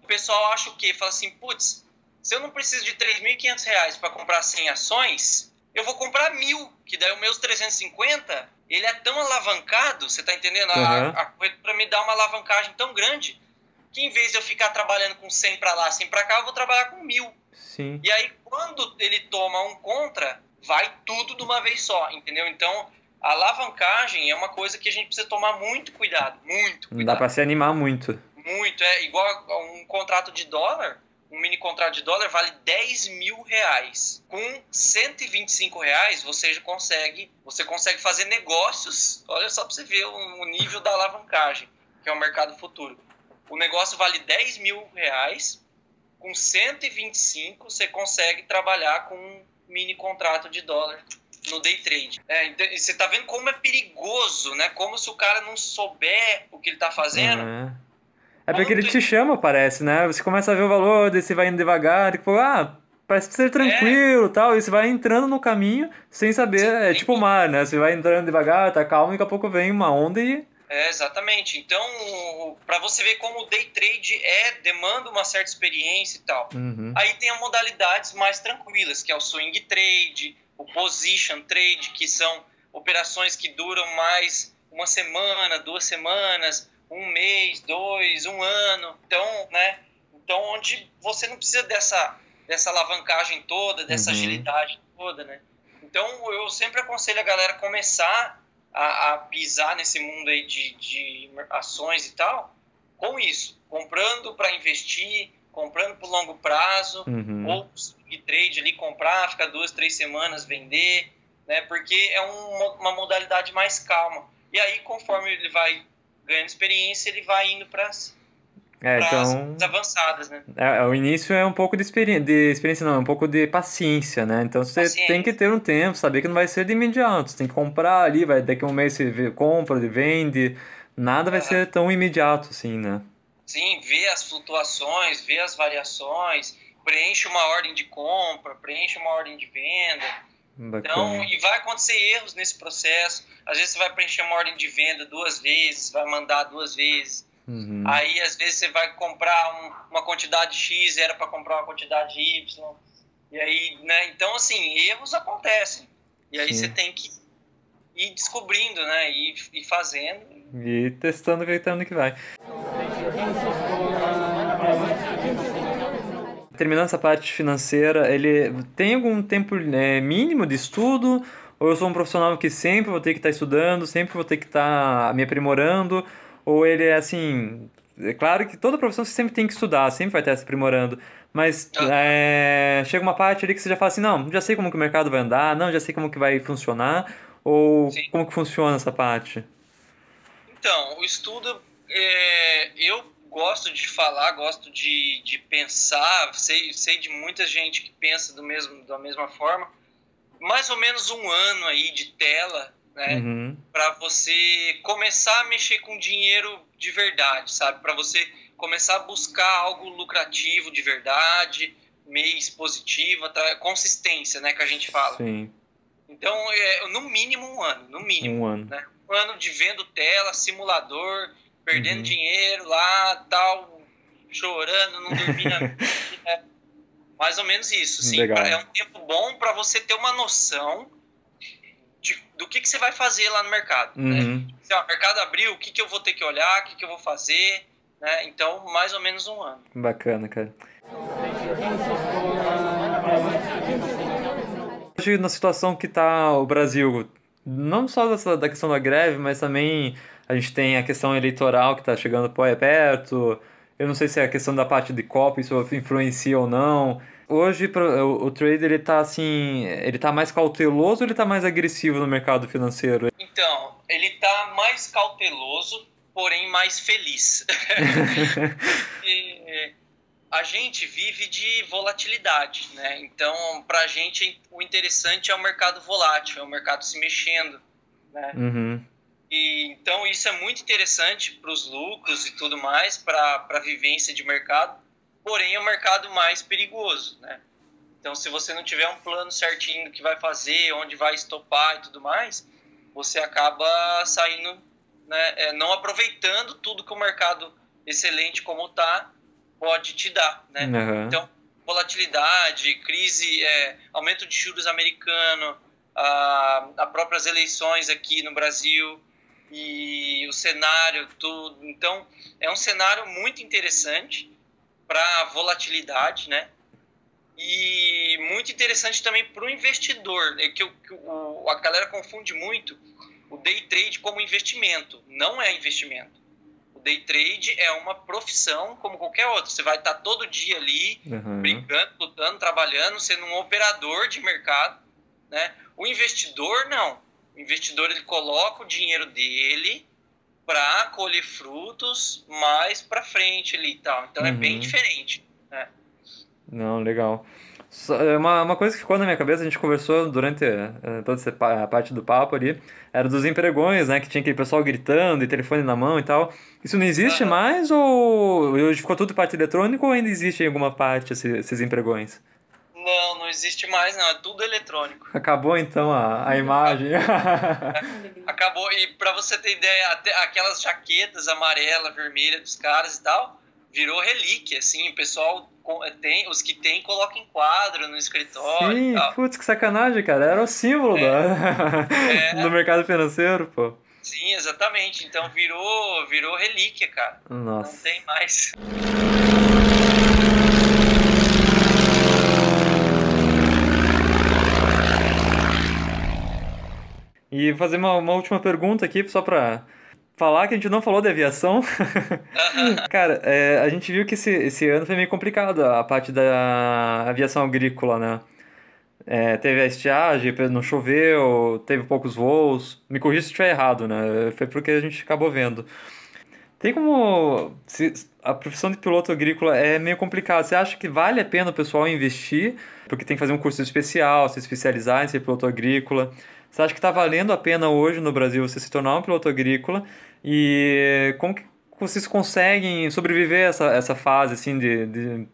o pessoal acha o quê? Fala assim, putz, se eu não preciso de 3.500 reais para comprar 100 ações, eu vou comprar mil, que daí o meus 350, ele é tão alavancado, você tá entendendo? Uhum. A, a corretora me dá uma alavancagem tão grande que em vez de eu ficar trabalhando com 100 para lá, 100 para cá, eu vou trabalhar com mil. Sim. E aí, quando ele toma um contra, vai tudo de uma vez só, entendeu? Então, a alavancagem é uma coisa que a gente precisa tomar muito cuidado, muito cuidado. Não dá para se animar muito. Muito, é igual um contrato de dólar, um mini contrato de dólar vale 10 mil reais. Com 125 reais você consegue, você consegue fazer negócios. Olha só para você ver o nível da alavancagem, que é o mercado futuro. O negócio vale 10 mil reais, com 125 você consegue trabalhar com um mini contrato de dólar no day trade. É, então, você está vendo como é perigoso, né? Como se o cara não souber o que ele está fazendo. Uhum é porque ele te chama, parece, né? Você começa a ver o valor, daí você vai indo devagar, tipo, ah, parece ser tranquilo e é. tal, e você vai entrando no caminho sem saber, Sim. é tipo o mar, né? Você vai entrando devagar, tá calmo, e daqui a pouco vem uma onda e... É, exatamente. Então, para você ver como o day trade é, demanda uma certa experiência e tal. Uhum. Aí tem as modalidades mais tranquilas, que é o swing trade, o position trade, que são operações que duram mais uma semana, duas semanas, um mês, dois, um ano. Então, né? Então, onde você não precisa dessa, dessa alavancagem toda, dessa uhum. agilidade toda, né? Então, eu sempre aconselho a galera começar a, a pisar nesse mundo aí de, de ações e tal, com isso, comprando para investir, comprando por longo prazo, uhum. ou de trade ali, comprar, ficar duas, três semanas, vender, né? Porque é um, uma modalidade mais calma. E aí, conforme ele vai ganhando experiência, ele vai indo para é, então, as avançadas, né? É, é, o início é um pouco de, experi de experiência, não, é um pouco de paciência, né? Então você paciência. tem que ter um tempo, saber que não vai ser de imediato. Você tem que comprar ali, vai daqui a um mês você compra, vende. Nada vai ser tão imediato assim, né? Sim, ver as flutuações, ver as variações, preenche uma ordem de compra, preenche uma ordem de venda. Bacana. Então, e vai acontecer erros nesse processo. Às vezes você vai preencher uma ordem de venda duas vezes, vai mandar duas vezes. Uhum. Aí, às vezes, você vai comprar um, uma quantidade X, era para comprar uma quantidade Y. E aí, né? Então, assim, erros acontecem. E aí Sim. você tem que ir descobrindo, né? E ir fazendo. E testando, gritando que vai. Terminando essa parte financeira, ele tem algum tempo é, mínimo de estudo? Ou eu sou um profissional que sempre vou ter que estar tá estudando, sempre vou ter que estar tá me aprimorando? Ou ele é assim. É claro que toda profissão você sempre tem que estudar, sempre vai estar se aprimorando. Mas é, chega uma parte ali que você já fala assim, não, já sei como que o mercado vai andar, não, já sei como que vai funcionar, ou Sim. como que funciona essa parte? Então, o estudo, é, eu gosto de falar, gosto de, de pensar, sei, sei de muita gente que pensa do mesmo, da mesma forma. Mais ou menos um ano aí de tela, né? Uhum. Para você começar a mexer com dinheiro de verdade, sabe? Para você começar a buscar algo lucrativo de verdade, mês positivo, tá? consistência, né? Que a gente fala. Sim. Então, é, no mínimo um ano, no mínimo. Um ano. Né? Um ano de vendo tela, simulador, perdendo uhum. dinheiro lá, tal, chorando, não dormindo. é mais ou menos isso, sim. É um tempo bom para você ter uma noção de, do que, que você vai fazer lá no mercado. Né? Uhum. Né? Se o mercado abriu, o que, que eu vou ter que olhar, o que, que eu vou fazer. Né? Então, mais ou menos um ano. Bacana, cara. Hoje, na situação que está o Brasil, não só da questão da greve, mas também a gente tem a questão eleitoral que está chegando perto. Eu não sei se é a questão da parte de copy, isso influencia ou não. Hoje o, o trader ele tá assim, ele tá mais cauteloso ou ele tá mais agressivo no mercado financeiro? Então, ele tá mais cauteloso, porém mais feliz. e, a gente vive de volatilidade, né? Então, pra gente o interessante é o mercado volátil, é o mercado se mexendo, né? Uhum. E, então isso é muito interessante para os lucros e tudo mais, para a vivência de mercado, porém é um mercado mais perigoso, né? Então se você não tiver um plano certinho do que vai fazer, onde vai estopar e tudo mais, você acaba saindo né, é, não aproveitando tudo que o mercado excelente como está pode te dar, né? Uhum. Então, volatilidade, crise, é, aumento de juros americano, a, a próprias eleições aqui no Brasil e o cenário, tudo. Então, é um cenário muito interessante para volatilidade, né? E muito interessante também para o investidor, é que, que o, a galera confunde muito o day trade como investimento. Não é investimento. O day trade é uma profissão como qualquer outra. Você vai estar todo dia ali, Uhum. brincando, lutando, trabalhando, sendo um operador de mercado. Né? O investidor, não. O investidor ele coloca o dinheiro dele para colher frutos mais para frente ali e tal. Então é bem Uhum. diferente. Né? Não, legal. É Uma, uma coisa que ficou na minha cabeça, a gente conversou durante eh, toda essa pa- parte do papo ali, era dos empregões, né? Que tinha aquele pessoal gritando e telefone na mão e tal. Isso não existe mais ou hoje ficou tudo parte eletrônica ou ainda existe em alguma parte esse- esses empregões? Não, não existe mais, não. É tudo eletrônico. Acabou então a, a imagem. Acabou. E para você ter ideia, até aquelas jaquetas amarela, vermelha dos caras e tal, virou relíquia, assim. O pessoal co- tem, os que tem, colocam em quadro no escritório Sim, putz, que sacanagem, cara. Era o símbolo da... É. do mercado financeiro, pô. Sim, exatamente. Então virou, virou relíquia, cara. Não Nossa. tem mais. E fazer uma, uma última pergunta aqui, só pra falar que a gente não falou de aviação. Cara, é, a gente viu que esse, esse ano foi meio complicado a parte da aviação agrícola, né? É, teve a estiagem, não choveu, teve poucos voos. Me corrija se estiver errado, né? Foi porque a gente acabou vendo. Tem como. Se, a profissão de piloto agrícola é meio complicado. Você acha que vale a pena o pessoal investir? Porque tem que fazer um curso especial, se especializar em ser piloto agrícola. Você acha que está valendo a pena hoje no Brasil você se tornar um piloto agrícola? E como que vocês conseguem sobreviver a essa, essa fase assim de, de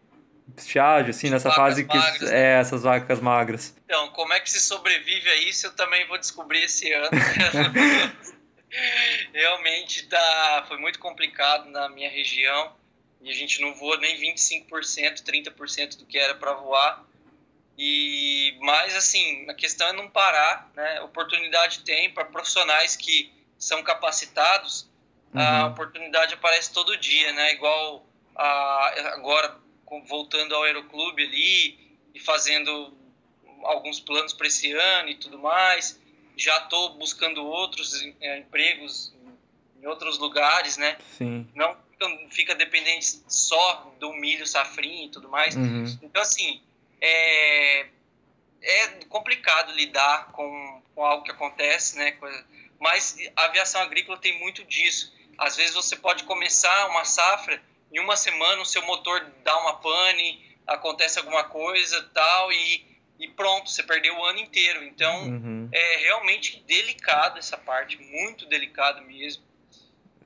estiagem, assim, De nessa fase que magras, é essas vacas magras? Então, como é que se sobrevive a isso, eu também vou descobrir esse ano. Realmente tá, foi muito complicado na minha região e a gente não voa nem 25%, 30% do que era para voar. E mas assim, a questão é não parar, né? Oportunidade tem para profissionais que são capacitados. A Uhum. oportunidade aparece todo dia, né? Igual a, agora voltando ao Aeroclube ali e fazendo alguns planos para esse ano e tudo mais. Já estou buscando outros eh, empregos em outros lugares, né? Sim. Não fica- dependente só do milho safrinho e tudo mais. Uhum. Então, assim, é, é complicado lidar com, com algo que acontece, né? Mas a aviação agrícola tem muito disso. Às vezes você pode começar uma safra, em uma semana o seu motor dá uma pane, acontece alguma coisa tal, e, e pronto, você perdeu o ano inteiro. Então, Uhum. é realmente delicado essa parte, muito delicado mesmo.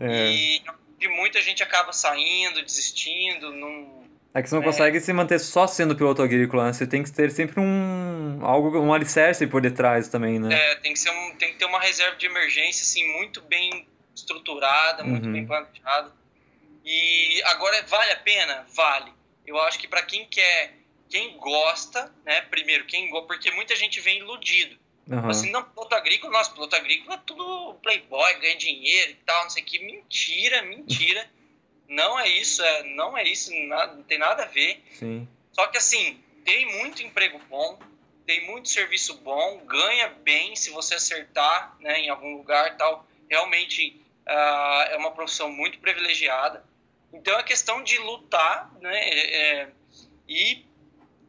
É. E, e muita gente acaba saindo, desistindo, não É que você não É. consegue se manter só sendo piloto agrícola, né? Você tem que ter sempre um algo, um alicerce por detrás também, né? É, tem que, ser um, tem que ter uma reserva de emergência assim, muito bem estruturada, muito Uhum. bem planejada. E agora, vale a pena? Vale. Eu acho que para quem quer, quem gosta, né? Primeiro, quem gosta, porque muita gente vem iludido. Aham. Assim, não, piloto agrícola, nossa, piloto agrícola é tudo playboy, ganha dinheiro e tal, não sei o que. Mentira, mentira. Não é isso, é, não é isso, nada, não tem nada a ver. Sim. Só que assim, tem muito emprego bom, tem muito serviço bom, ganha bem se você acertar né, em algum lugar tal. Realmente ah, é uma profissão muito privilegiada. Então é questão de lutar né, é, é, e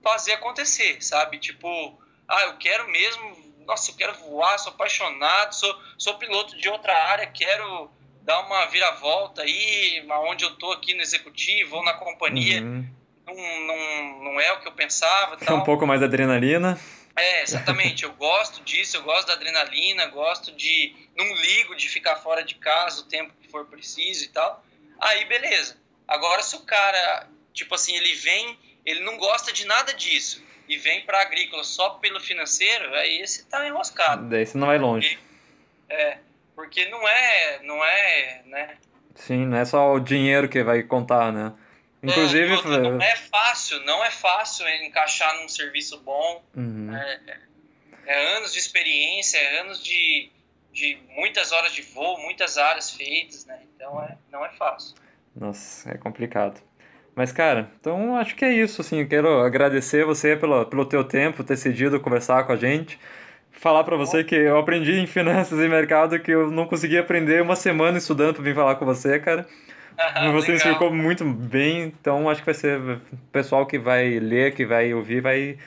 fazer acontecer, sabe? Tipo, ah, eu quero mesmo, nossa, eu quero voar, sou apaixonado, sou, sou piloto de outra área, quero dar uma viravolta aí, onde eu tô aqui no executivo ou na companhia Uhum. não, não, não é o que eu pensava. Tal. um pouco mais de adrenalina. É, exatamente. Eu gosto disso, eu gosto da adrenalina, gosto de. Não ligo de ficar fora de casa o tempo que for preciso e tal. Aí, beleza. Agora, se o cara, tipo assim, ele vem, ele não gosta de nada disso e vem para agrícola só pelo financeiro, aí esse tá enroscado. Daí você não vai longe. É, porque não é, não é, né? Sim, não é só o dinheiro que vai contar, né? Inclusive. É, não é fácil, não é fácil encaixar num serviço bom. Uhum. É, é, anos de experiência, é anos de, de muitas horas de voo, muitas áreas feitas, né? Então é, não é fácil. Nossa, é complicado. Mas, cara, então acho que é isso, assim, eu quero agradecer você pelo, pelo teu tempo, ter decidido conversar com a gente. Falar para você que eu aprendi em finanças e mercado que eu não consegui aprender uma semana estudando para vir falar com você, cara. você me explicou muito bem, então acho que vai ser o pessoal que vai ler, que vai ouvir, vai,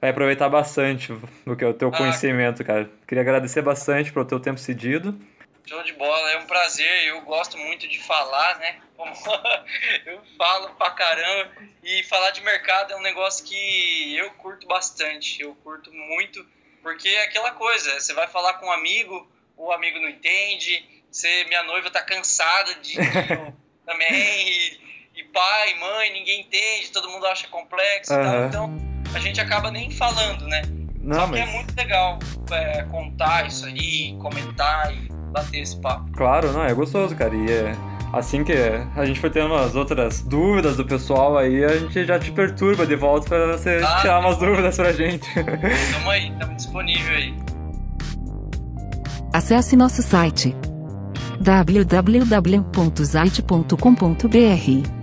vai aproveitar bastante do que é o teu ah, conhecimento, cara. Queria agradecer bastante pelo teu tempo cedido. Show de bola, é um prazer. Eu gosto muito de falar, né? eu falo pra caramba. E falar de mercado é um negócio que eu curto bastante. Eu curto muito, porque é aquela coisa: você vai falar com um amigo, o amigo não entende. Você, minha noiva tá cansada de, de também. E, e, pai, mãe, ninguém entende, todo mundo acha complexo uhum. e tal. Então a gente acaba nem falando, né? Não, Só que é mas... é muito legal é, contar isso aí, comentar e bater esse papo. Claro, não, é gostoso, cara. E é assim que a gente foi tendo as outras dúvidas do pessoal aí, a gente já te perturba de volta pra você ah, tirar umas dúvidas pra gente. Tamo aí, tamo disponível aí. Acesse nosso site www.zite.com.br